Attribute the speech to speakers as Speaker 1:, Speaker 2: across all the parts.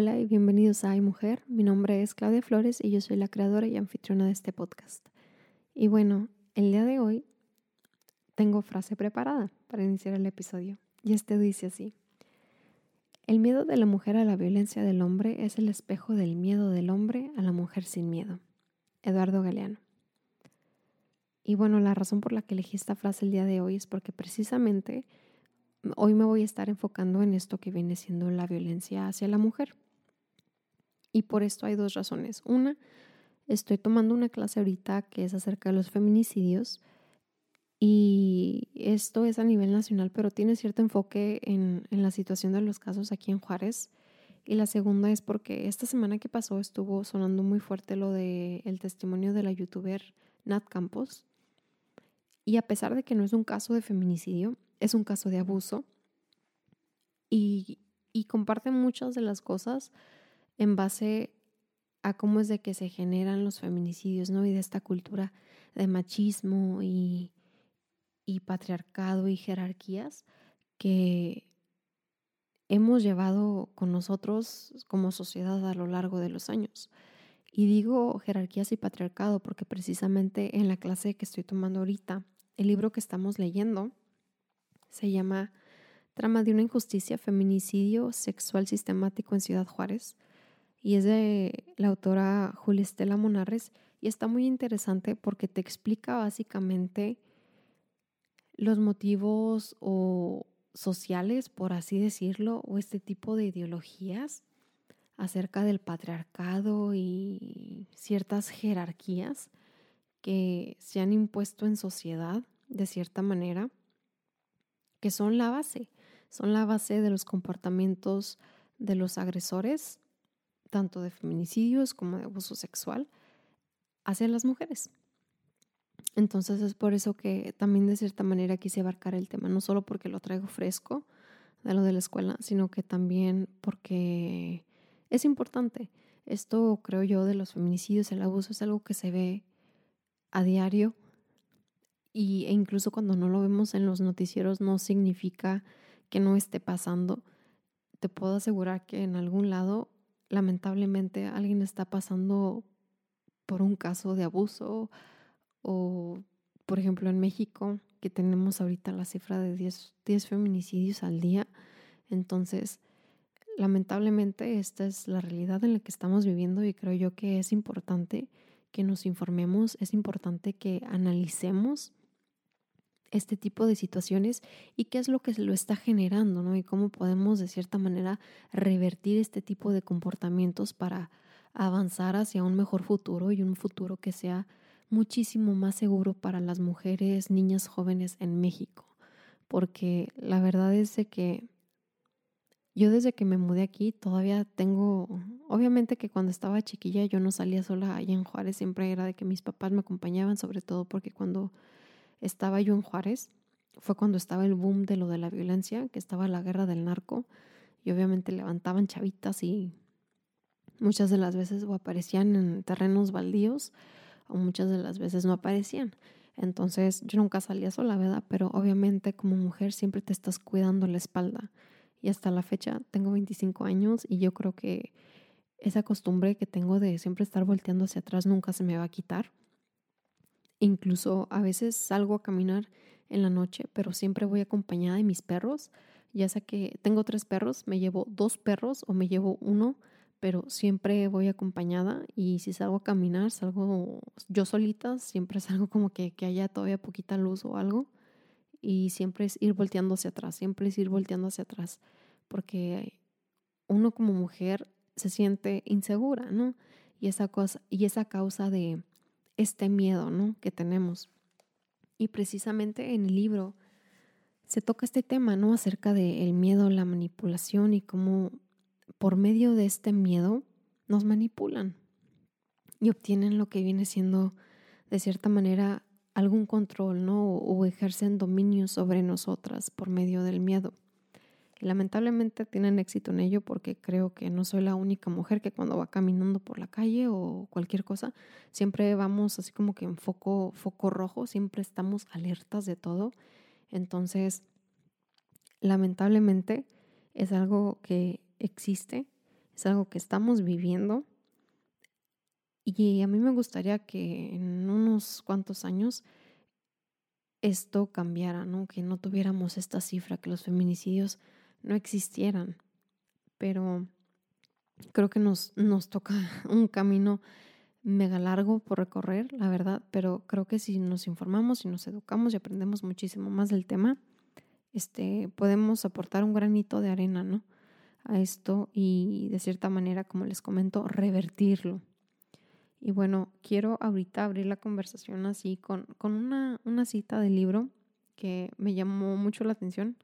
Speaker 1: Hola y bienvenidos a Ay Mujer. Mi nombre es Claudia Flores y yo soy la creadora y anfitriona de este podcast. Y bueno, el día de hoy tengo frase preparada para iniciar el episodio. Y este dice así. El miedo de la mujer a la violencia del hombre es el espejo del miedo del hombre a la mujer sin miedo. Eduardo Galeano. Y bueno, la razón por la que elegí esta frase el día de hoy es porque precisamente hoy me voy a estar enfocando en esto que viene siendo la violencia hacia la mujer. Y por esto hay dos razones. Una, estoy tomando una clase ahorita que es acerca de los feminicidios y esto es a nivel nacional, pero tiene cierto enfoque en, la situación de los casos aquí en Juárez. Y la segunda es porque esta semana que pasó estuvo sonando muy fuerte lo del el testimonio de la youtuber Nat Campos. Y a pesar de que no es un caso de feminicidio, es un caso de abuso y, y comparte muchas de las cosas en base a cómo es de que se generan los feminicidios, ¿no? Y de esta cultura de machismo y, y patriarcado y jerarquías que hemos llevado con nosotros como sociedad a lo largo de los años. Y digo jerarquías y patriarcado porque precisamente en la clase que estoy tomando ahorita, el libro que estamos leyendo se llama Trama de una injusticia, feminicidio sexual sistemático en Ciudad Juárez y es de la autora Julia Estela Monarres y está muy interesante porque te explica básicamente los motivos o sociales, por así decirlo, o este tipo de ideologías acerca del patriarcado y ciertas jerarquías que se han impuesto en sociedad de cierta manera que son la base, son la base de los comportamientos de los agresores, tanto de feminicidios como de abuso sexual, hacia las mujeres. Entonces es por eso que también de cierta manera quise abarcar el tema, no solo porque lo traigo fresco de lo de la escuela, sino que también porque es importante. Esto creo yo de los feminicidios, el abuso es algo que se ve a diario y, e incluso cuando no lo vemos en los noticieros no significa que no esté pasando. Te puedo asegurar que en algún lado, lamentablemente, alguien está pasando por un caso de abuso o, por ejemplo, en México, que tenemos ahorita la cifra de 10, 10 feminicidios al día. Entonces, lamentablemente, esta es la realidad en la que estamos viviendo y creo yo que es importante que nos informemos, es importante que analicemos este tipo de situaciones y qué es lo que lo está generando, ¿no? Y cómo podemos de cierta manera revertir este tipo de comportamientos para avanzar hacia un mejor futuro y un futuro que sea muchísimo más seguro para las mujeres, niñas, jóvenes en México. Porque la verdad es que yo desde que me mudé aquí todavía tengo, obviamente que cuando estaba chiquilla yo no salía sola allá en Juárez, siempre era de que mis papás me acompañaban, sobre todo porque cuando estaba yo en Juárez, fue cuando estaba el boom de lo de la violencia, que estaba la guerra del narco, y obviamente levantaban chavitas y muchas de las veces o aparecían en terrenos baldíos o muchas de las veces no aparecían. Entonces yo nunca salía sola, ¿verdad? Pero obviamente como mujer siempre te estás cuidando la espalda. Y hasta la fecha tengo 25 años y yo creo que esa costumbre que tengo de siempre estar volteando hacia atrás nunca se me va a quitar. Incluso a veces salgo a caminar en la noche, pero siempre voy acompañada de mis perros. Ya sea que tengo tres perros, me llevo dos perros o me llevo uno, pero siempre voy acompañada y si salgo a caminar, salgo yo solita, siempre salgo como que, que haya todavía poquita luz o algo y siempre es ir volteando hacia atrás, siempre es ir volteando hacia atrás, porque uno como mujer se siente insegura, ¿no? Y esa cosa y esa causa de este miedo ¿no? que tenemos. Y precisamente en el libro se toca este tema, ¿no? Acerca del miedo, la manipulación y cómo por medio de este miedo nos manipulan y obtienen lo que viene siendo de cierta manera algún control, ¿no? O ejercen dominio sobre nosotras por medio del miedo lamentablemente tienen éxito en ello porque creo que no soy la única mujer que cuando va caminando por la calle o cualquier cosa, siempre vamos así como que en foco, foco rojo, siempre estamos alertas de todo. Entonces, lamentablemente es algo que existe, es algo que estamos viviendo. Y a mí me gustaría que en unos cuantos años esto cambiara, ¿no? Que no tuviéramos esta cifra, que los feminicidios no existieran. Pero creo que nos, nos toca un camino mega largo por recorrer, la verdad, pero creo que si nos informamos y nos educamos y aprendemos muchísimo más del tema, este, podemos aportar un granito de arena, ¿no? A esto y de cierta manera, como les comento, revertirlo. Y bueno, quiero ahorita abrir la conversación así con, con una, una cita del libro que me llamó mucho la atención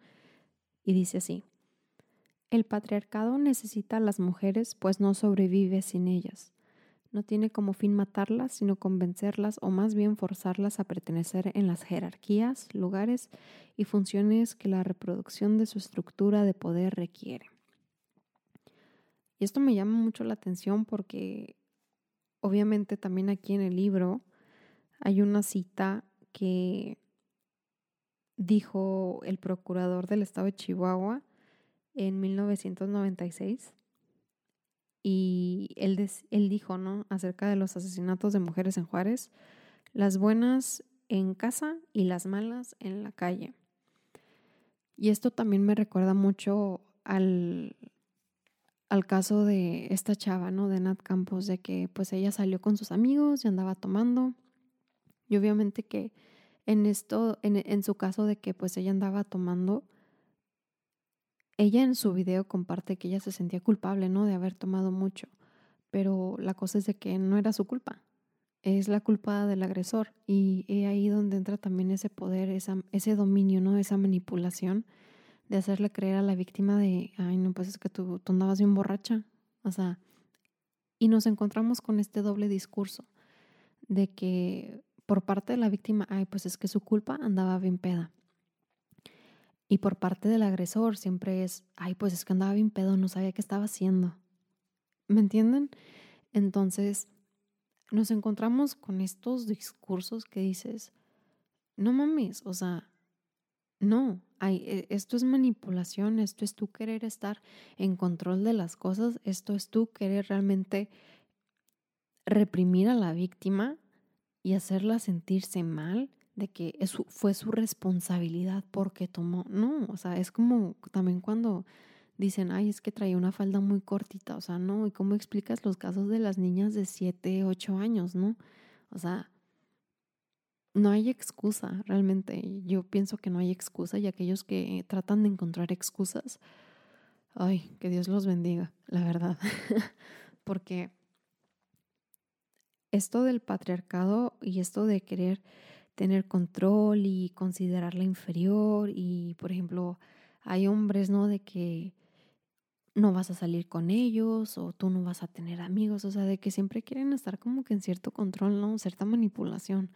Speaker 1: y dice así, el patriarcado necesita a las mujeres pues no sobrevive sin ellas. No tiene como fin matarlas, sino convencerlas o más bien forzarlas a pertenecer en las jerarquías, lugares y funciones que la reproducción de su estructura de poder requiere. Y esto me llama mucho la atención porque obviamente también aquí en el libro hay una cita que dijo el procurador del estado de Chihuahua en 1996 y él, él dijo, ¿no? Acerca de los asesinatos de mujeres en Juárez, las buenas en casa y las malas en la calle. Y esto también me recuerda mucho al, al caso de esta chava, ¿no? De Nat Campos, de que pues ella salió con sus amigos y andaba tomando. Y obviamente que en esto, en, en su caso de que pues ella andaba tomando, ella en su video comparte que ella se sentía culpable, ¿no? De haber tomado mucho. Pero la cosa es de que no era su culpa. Es la culpa del agresor. Y es ahí donde entra también ese poder, esa, ese dominio, ¿no? Esa manipulación de hacerle creer a la víctima de, ay, no, pues es que tú, tú andabas bien borracha. O sea, y nos encontramos con este doble discurso de que por parte de la víctima, ay, pues es que su culpa andaba bien peda. Y por parte del agresor siempre es, ay, pues es que andaba bien pedo, no sabía qué estaba haciendo. ¿Me entienden? Entonces, nos encontramos con estos discursos que dices, no mames, o sea, no, e, esto es manipulación, esto es tú querer estar en control de las cosas, esto es tú querer realmente reprimir a la víctima y hacerla sentirse mal de que eso fue su responsabilidad porque tomó. No, o sea, es como también cuando dicen, ay, es que traía una falda muy cortita, o sea, no, ¿y cómo explicas los casos de las niñas de 7, 8 años, no? O sea, no hay excusa, realmente. Yo pienso que no hay excusa y aquellos que tratan de encontrar excusas, ay, que Dios los bendiga, la verdad. Porque esto del patriarcado y esto de querer tener control y considerarla inferior y, por ejemplo, hay hombres, ¿no? De que no vas a salir con ellos o tú no vas a tener amigos, o sea, de que siempre quieren estar como que en cierto control, ¿no? Cierta manipulación.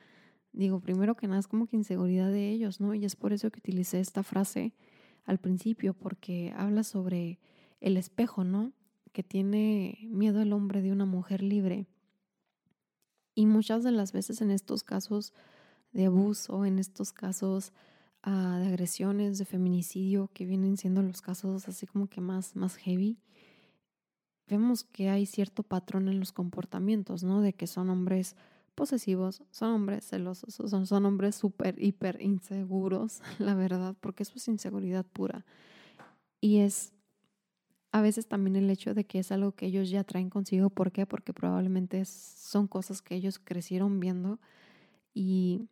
Speaker 1: Digo, primero que nada es como que inseguridad de ellos, ¿no? Y es por eso que utilicé esta frase al principio, porque habla sobre el espejo, ¿no? Que tiene miedo el hombre de una mujer libre. Y muchas de las veces en estos casos de abuso, en estos casos ah, de agresiones, de feminicidio, que vienen siendo los casos así como que más, más heavy, vemos que hay cierto patrón en los comportamientos, ¿no? De que son hombres posesivos, son hombres celosos, son, son hombres súper, hiper inseguros, la verdad, porque eso es inseguridad pura. Y es a veces también el hecho de que es algo que ellos ya traen consigo. ¿Por qué? Porque probablemente son cosas que ellos crecieron viendo y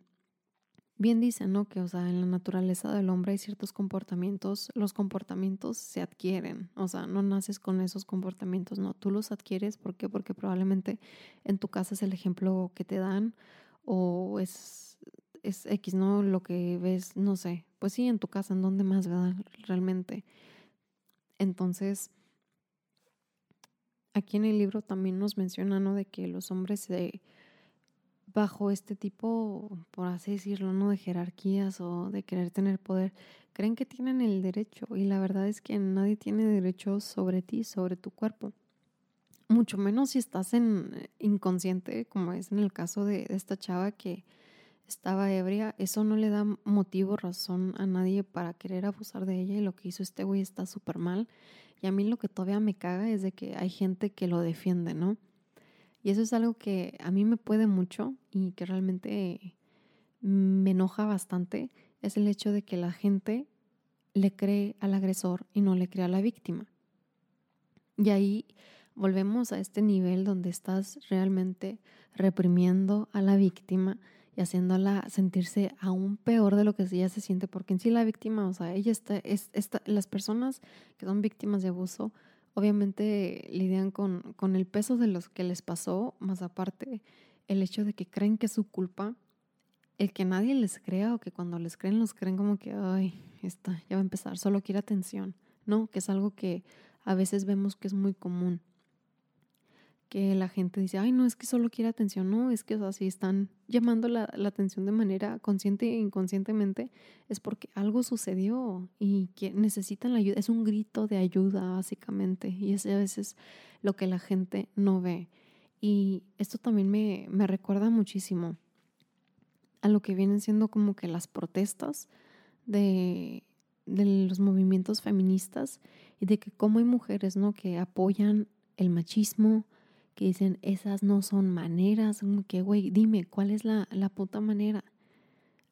Speaker 1: bien dicen, ¿no? Que, o sea, en la naturaleza del hombre hay ciertos comportamientos, los comportamientos se adquieren, o sea, no naces con esos comportamientos, no, tú los adquieres, ¿por qué? Porque probablemente en tu casa es el ejemplo que te dan o es, es X, ¿no? Lo que ves, no sé, pues sí, en tu casa, ¿en dónde más, verdad? Realmente. Entonces, aquí en el libro también nos menciona, ¿no? De que los hombres bajo este tipo, por así decirlo, ¿no? De jerarquías o de querer tener poder, creen que tienen el derecho y la verdad es que nadie tiene derecho sobre ti, sobre tu cuerpo. Mucho menos si estás en inconsciente, como es en el caso de, esta chava que estaba ebria, eso no le da motivo, razón a nadie para querer abusar de ella y lo que hizo este güey está súper mal. Y a mí lo que todavía me caga es de que hay gente que lo defiende, ¿no? Y eso es algo que a mí me puede mucho y que realmente me enoja bastante, es el hecho de que la gente le cree al agresor y no le cree a la víctima. Y ahí volvemos a este nivel donde estás realmente reprimiendo a la víctima y haciéndola sentirse aún peor de lo que ella se siente, porque en sí la víctima, o sea, ella está, es, las personas que son víctimas de abuso, obviamente lidian con, con el peso de los que les pasó, más aparte el hecho de que creen que es su culpa, el que nadie les crea o que cuando les creen los creen como que, ay, está, ya va a empezar, solo quiere atención, ¿no? Que es algo que a veces vemos que es muy común que la gente dice, ay, no, es que solo quiere atención, no, es que o sea, si están llamando la, atención de manera consciente e inconscientemente, es porque algo sucedió y que necesitan la ayuda, es un grito de ayuda básicamente, y es a veces lo que la gente no ve. Y esto también me, me recuerda muchísimo a lo que vienen siendo como que las protestas de, de los movimientos feministas y de que como hay mujeres, ¿no? Que apoyan el machismo, que dicen, esas no son maneras, que, güey, dime, ¿cuál es la, la, puta manera?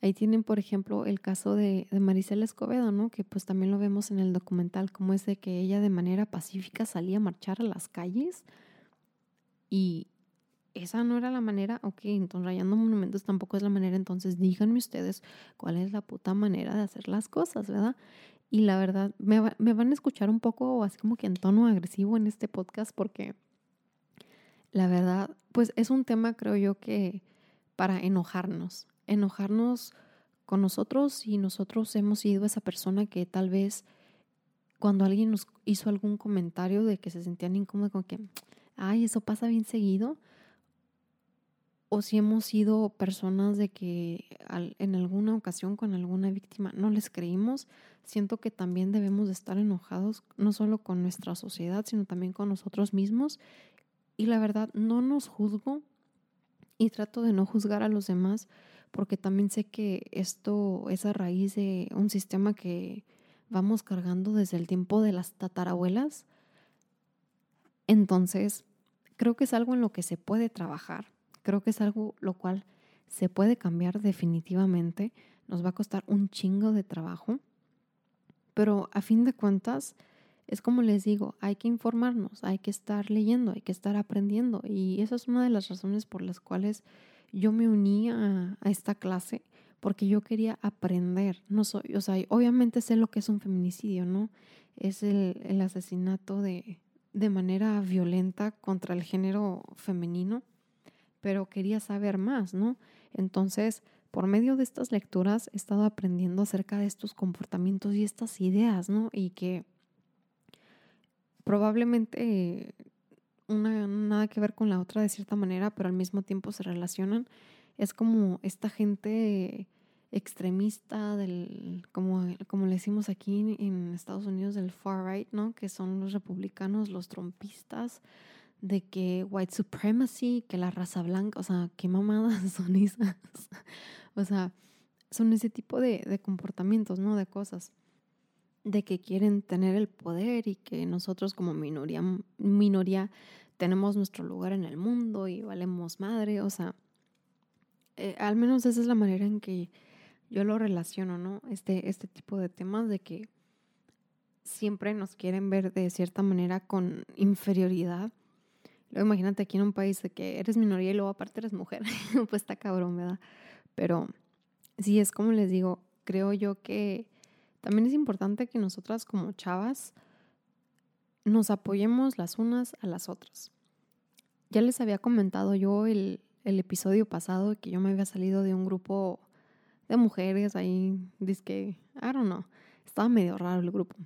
Speaker 1: Ahí tienen, por ejemplo, el caso de, de Escobedo, ¿no? Que pues también lo vemos en el documental, como es de que ella de manera pacífica salía a marchar a las calles y esa no era la manera, ok, entonces rayando monumentos tampoco es la manera, entonces díganme ustedes cuál es la puta manera de hacer las cosas, ¿verdad? Y la verdad, me, me van a escuchar un poco así como que en tono agresivo en este podcast porque la verdad, pues es un tema, creo yo, que para enojarnos, enojarnos con nosotros y nosotros hemos sido esa persona que tal vez cuando alguien nos hizo algún comentario de que se sentían incómodos, con que, ay, eso pasa bien seguido, o si hemos sido personas de que en alguna ocasión con alguna víctima no les creímos, siento que también debemos de estar enojados no solo con nuestra sociedad, sino también con nosotros mismos y la verdad, no nos juzgo y trato de no juzgar a los demás porque también sé que esto es a raíz de un sistema que vamos cargando desde el tiempo de las tatarabuelas. Entonces, creo que es algo en lo que se puede trabajar. Creo que es algo lo cual se puede cambiar definitivamente. Nos va a costar un chingo de trabajo. Pero a fin de cuentas, es como les digo, hay que informarnos, hay que estar leyendo, hay que estar aprendiendo. Y esa es una de las razones por las cuales yo me uní a, esta clase, porque yo quería aprender. No soy, o sea, obviamente sé lo que es un feminicidio, ¿no? Es el, el asesinato de, de manera violenta contra el género femenino, pero quería saber más, ¿no? Entonces, por medio de estas lecturas he estado aprendiendo acerca de estos comportamientos y estas ideas, ¿no? Y que probablemente una nada que ver con la otra de cierta manera, pero al mismo tiempo se relacionan. Es como esta gente extremista del, como, como le decimos aquí en Estados Unidos, del far right, ¿no? Que son los republicanos, los trompistas, de que white supremacy, que la raza blanca, o sea, qué mamadas son esas. o sea, son ese tipo de, de comportamientos, ¿no? De cosas de que quieren tener el poder y que nosotros como minoría, minoría tenemos nuestro lugar en el mundo y valemos madre, o sea, eh, al menos esa es la manera en que yo lo relaciono, ¿no? Este, este tipo de temas de que siempre nos quieren ver de cierta manera con inferioridad. Luego imagínate aquí en un país de que eres minoría y luego aparte eres mujer, pues está cabrón, ¿verdad? Pero sí, es como les digo, creo yo que también es importante que nosotras como chavas nos apoyemos las unas a las otras. Ya les había comentado yo el, el episodio pasado que yo me había salido de un grupo de mujeres ahí, que, I don't know, estaba medio raro el grupo.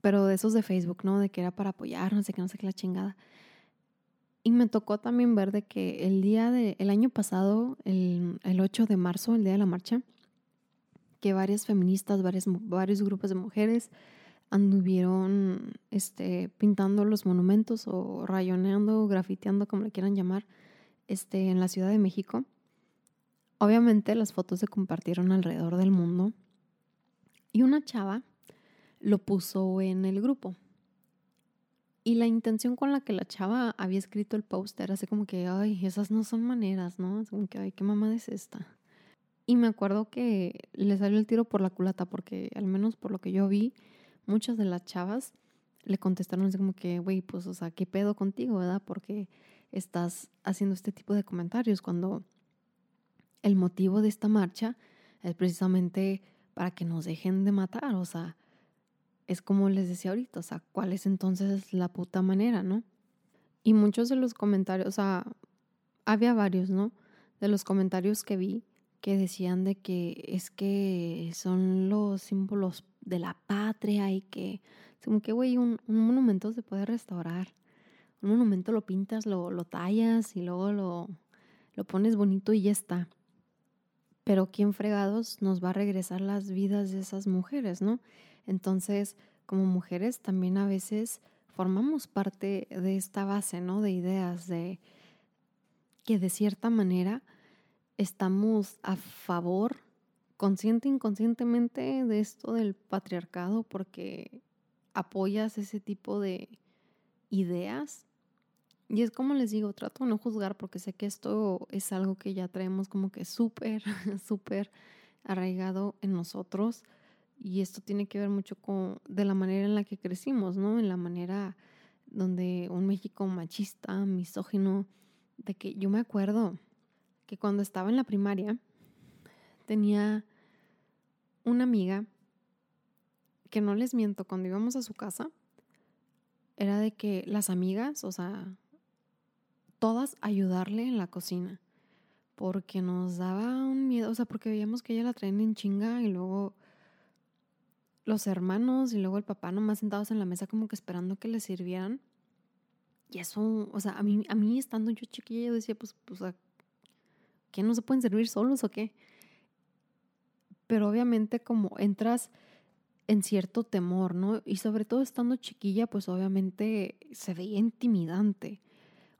Speaker 1: Pero de esos de Facebook, ¿no? De que era para apoyarnos, de que no sé qué la chingada. Y me tocó también ver de que el día de, el año pasado, el, el 8 de marzo, el día de la marcha, que varias feministas, varios, grupos de mujeres anduvieron este, pintando los monumentos o rayoneando, grafiteando, como le quieran llamar, este, en la Ciudad de México. Obviamente las fotos se compartieron alrededor del mundo y una chava lo puso en el grupo. Y la intención con la que la chava había escrito el post era así como que, ay, esas no son maneras, ¿no? Como que, ay, qué mamada es esta. Y me acuerdo que le salió el tiro por la culata porque al menos por lo que yo vi, muchas de las chavas le contestaron así como que, güey, pues, o sea, ¿qué pedo contigo, verdad? Porque estás haciendo este tipo de comentarios cuando el motivo de esta marcha es precisamente para que nos dejen de matar, o sea, es como les decía ahorita, o sea, ¿cuál es entonces la puta manera, no? Y muchos de los comentarios, o sea, había varios, ¿no? De los comentarios que vi que decían de que es que son los símbolos de la patria y que, como que, güey, un, monumento se puede restaurar. Un monumento lo pintas, lo, lo tallas y luego lo, lo pones bonito y ya está. Pero ¿quién fregados nos va a regresar las vidas de esas mujeres, no? Entonces, como mujeres también a veces formamos parte de esta base, ¿no? De ideas, de que de cierta manera estamos a favor, consciente inconscientemente, de esto del patriarcado porque apoyas ese tipo de ideas. Y es como les digo, trato de no juzgar porque sé que esto es algo que ya traemos como que súper, súper arraigado en nosotros y esto tiene que ver mucho con de la manera en la que crecimos, ¿no? En la manera donde un México machista, misógino, de que yo me acuerdo que cuando estaba en la primaria tenía una amiga que no les miento, cuando íbamos a su casa, era de que las amigas, o sea, todas ayudarle en la cocina, porque nos daba un miedo, o sea, porque veíamos que ella la traen en chinga y luego los hermanos y luego el papá nomás sentados en la mesa como que esperando que le sirvieran. Y eso, o sea, a mí, a mí estando yo chiquilla, yo decía, pues, pues, ¿qué no se pueden servir solos o qué? Pero obviamente como entras en cierto temor, ¿no? Y sobre todo estando chiquilla, pues obviamente se veía intimidante.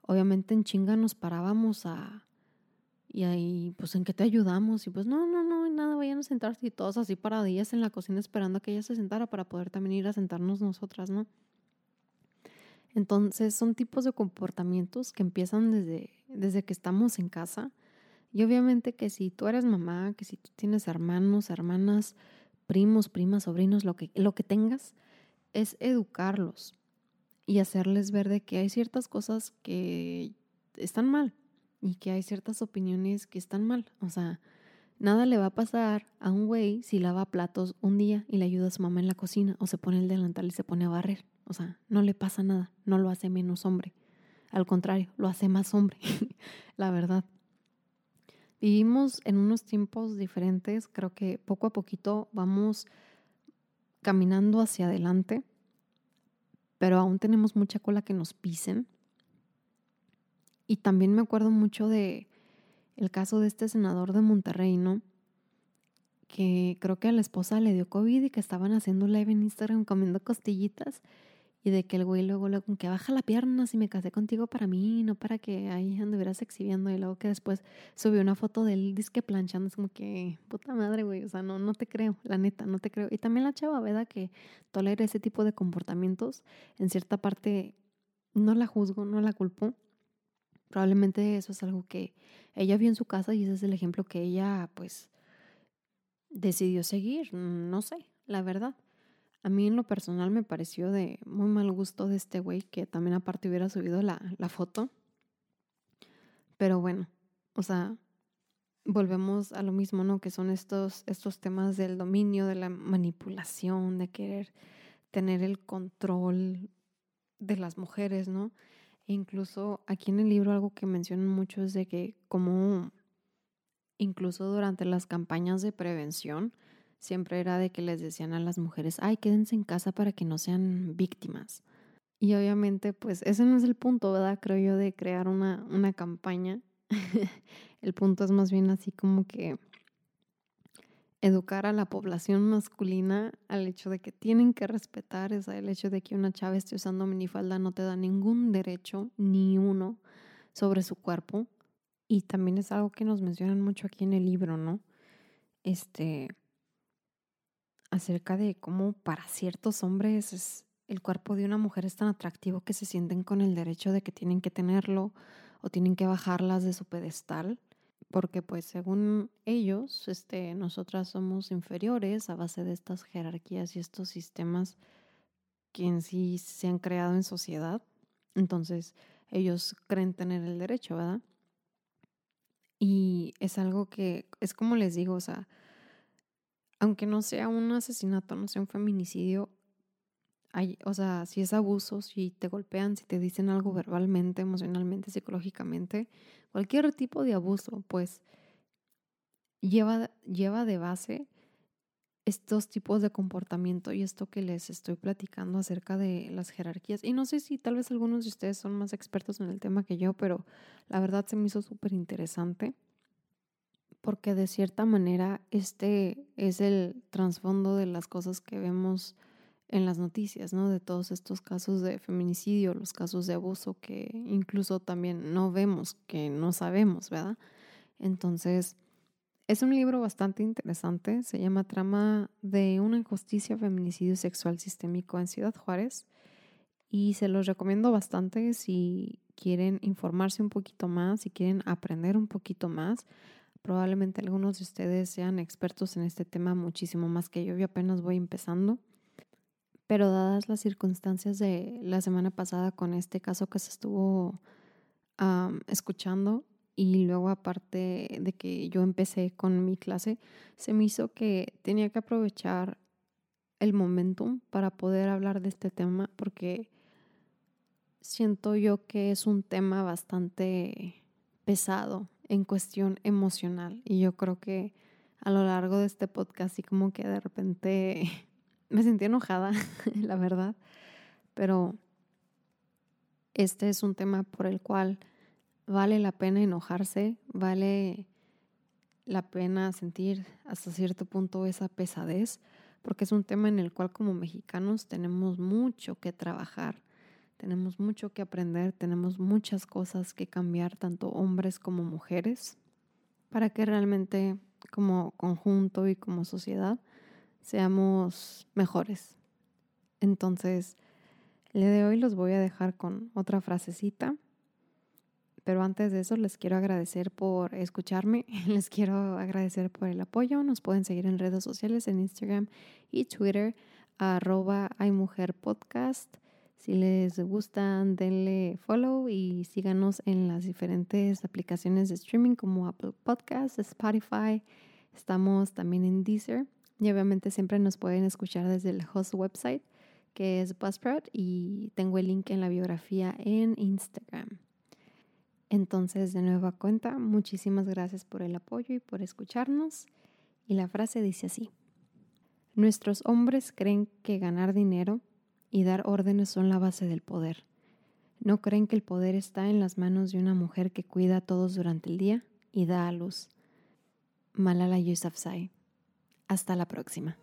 Speaker 1: Obviamente en chinga nos parábamos a, y ahí, pues, ¿en qué te ayudamos? Y pues, no, no, no, nada, vayan a sentarse y todos así paradillas en la cocina esperando a que ella se sentara para poder también ir a sentarnos nosotras, ¿no? Entonces, son tipos de comportamientos que empiezan desde, desde que estamos en casa. Y obviamente que si tú eres mamá, que si tú tienes hermanos, hermanas, primos, primas, sobrinos, lo que, lo que tengas, es educarlos y hacerles ver de que hay ciertas cosas que están mal y que hay ciertas opiniones que están mal. O sea, nada le va a pasar a un güey si lava platos un día y le ayuda a su mamá en la cocina o se pone el delantal y se pone a barrer. O sea, no le pasa nada, no lo hace menos hombre. Al contrario, lo hace más hombre, la verdad. Vivimos en unos tiempos diferentes, creo que poco a poquito vamos caminando hacia adelante, pero aún tenemos mucha cola que nos pisen y también me acuerdo mucho de el caso de este senador de Monterrey, ¿no? Que creo que a la esposa le dio COVID y que estaban haciendo live en Instagram comiendo costillitas y de que el güey luego, luego, que baja la pierna si me casé contigo para mí, no para que ahí anduvieras exhibiendo. Y luego que después subió una foto de él disque planchando. Es como que, puta madre, güey. O sea, no, no te creo, la neta, no te creo. Y también la chava, ¿verdad? Que tolera ese tipo de comportamientos. En cierta parte, no la juzgo, no la culpo. Probablemente eso es algo que ella vio en su casa y ese es el ejemplo que ella pues decidió seguir, no sé, la verdad. A mí en lo personal me pareció de muy mal gusto de este güey que también aparte hubiera subido la, la foto. Pero bueno, o sea, volvemos a lo mismo, ¿no? Que son estos, estos temas del dominio, de la manipulación, de querer tener el control de las mujeres, ¿no? Incluso aquí en el libro algo que mencionan mucho es de que como incluso durante las campañas de prevención siempre era de que les decían a las mujeres, ay, quédense en casa para que no sean víctimas. Y obviamente pues ese no es el punto, ¿verdad? Creo yo de crear una, una campaña. el punto es más bien así como que educar a la población masculina al hecho de que tienen que respetar, o el hecho de que una chava esté usando minifalda no te da ningún derecho, ni uno, sobre su cuerpo. Y también es algo que nos mencionan mucho aquí en el libro, ¿no? Este, acerca de cómo para ciertos hombres es, el cuerpo de una mujer es tan atractivo que se sienten con el derecho de que tienen que tenerlo o tienen que bajarlas de su pedestal, porque pues según ellos, este, nosotras somos inferiores a base de estas jerarquías y estos sistemas que en sí se han creado en sociedad. Entonces, ellos creen tener el derecho, ¿verdad? Y es algo que, es como les digo, o sea, aunque no sea un asesinato, no sea un feminicidio, hay, o sea, si es abuso, si te golpean, si te dicen algo verbalmente, emocionalmente, psicológicamente, cualquier tipo de abuso, pues lleva, lleva de base estos tipos de comportamiento y esto que les estoy platicando acerca de las jerarquías. Y no sé si tal vez algunos de ustedes son más expertos en el tema que yo, pero la verdad se me hizo súper interesante porque de cierta manera este es el trasfondo de las cosas que vemos en las noticias, ¿no? De todos estos casos de feminicidio, los casos de abuso que incluso también no vemos, que no sabemos, ¿verdad? Entonces, es un libro bastante interesante, se llama Trama de una injusticia feminicidio sexual sistémico en Ciudad Juárez y se los recomiendo bastante si quieren informarse un poquito más, si quieren aprender un poquito más. Probablemente algunos de ustedes sean expertos en este tema muchísimo más que yo, yo apenas voy empezando. Pero dadas las circunstancias de la semana pasada con este caso que se estuvo escuchando y luego aparte de que yo empecé con mi clase, se me hizo que tenía que aprovechar el momentum para poder hablar de este tema porque siento yo que es un tema bastante pesado en cuestión emocional. Y yo creo que a lo largo de este podcast y como que de repente me sentí enojada, la verdad, pero este es un tema por el cual vale la pena enojarse, vale la pena sentir hasta cierto punto esa pesadez, porque es un tema en el cual como mexicanos tenemos mucho que trabajar, tenemos mucho que aprender, tenemos muchas cosas que cambiar, tanto hombres como mujeres, para que realmente como conjunto y como sociedad seamos mejores. Entonces, el de hoy los voy a dejar con otra frasecita. Pero antes de eso les quiero agradecer por escucharme, les quiero agradecer por el apoyo. Nos pueden seguir en redes sociales, en Instagram y Twitter, arroba Podcast. Si les gustan, denle follow y síganos en las diferentes aplicaciones de streaming como Apple Podcasts, Spotify. Estamos también en Deezer. Y obviamente siempre nos pueden escuchar desde el host website que es Buzzsprout y tengo el link en la biografía en Instagram. Entonces, de nueva cuenta, muchísimas gracias por el apoyo y por escucharnos. Y la frase dice así. Nuestros hombres creen que ganar dinero y dar órdenes son la base del poder. No creen que el poder está en las manos de una mujer que cuida a todos durante el día y da a luz. Malala Yousafzai. Hasta la próxima.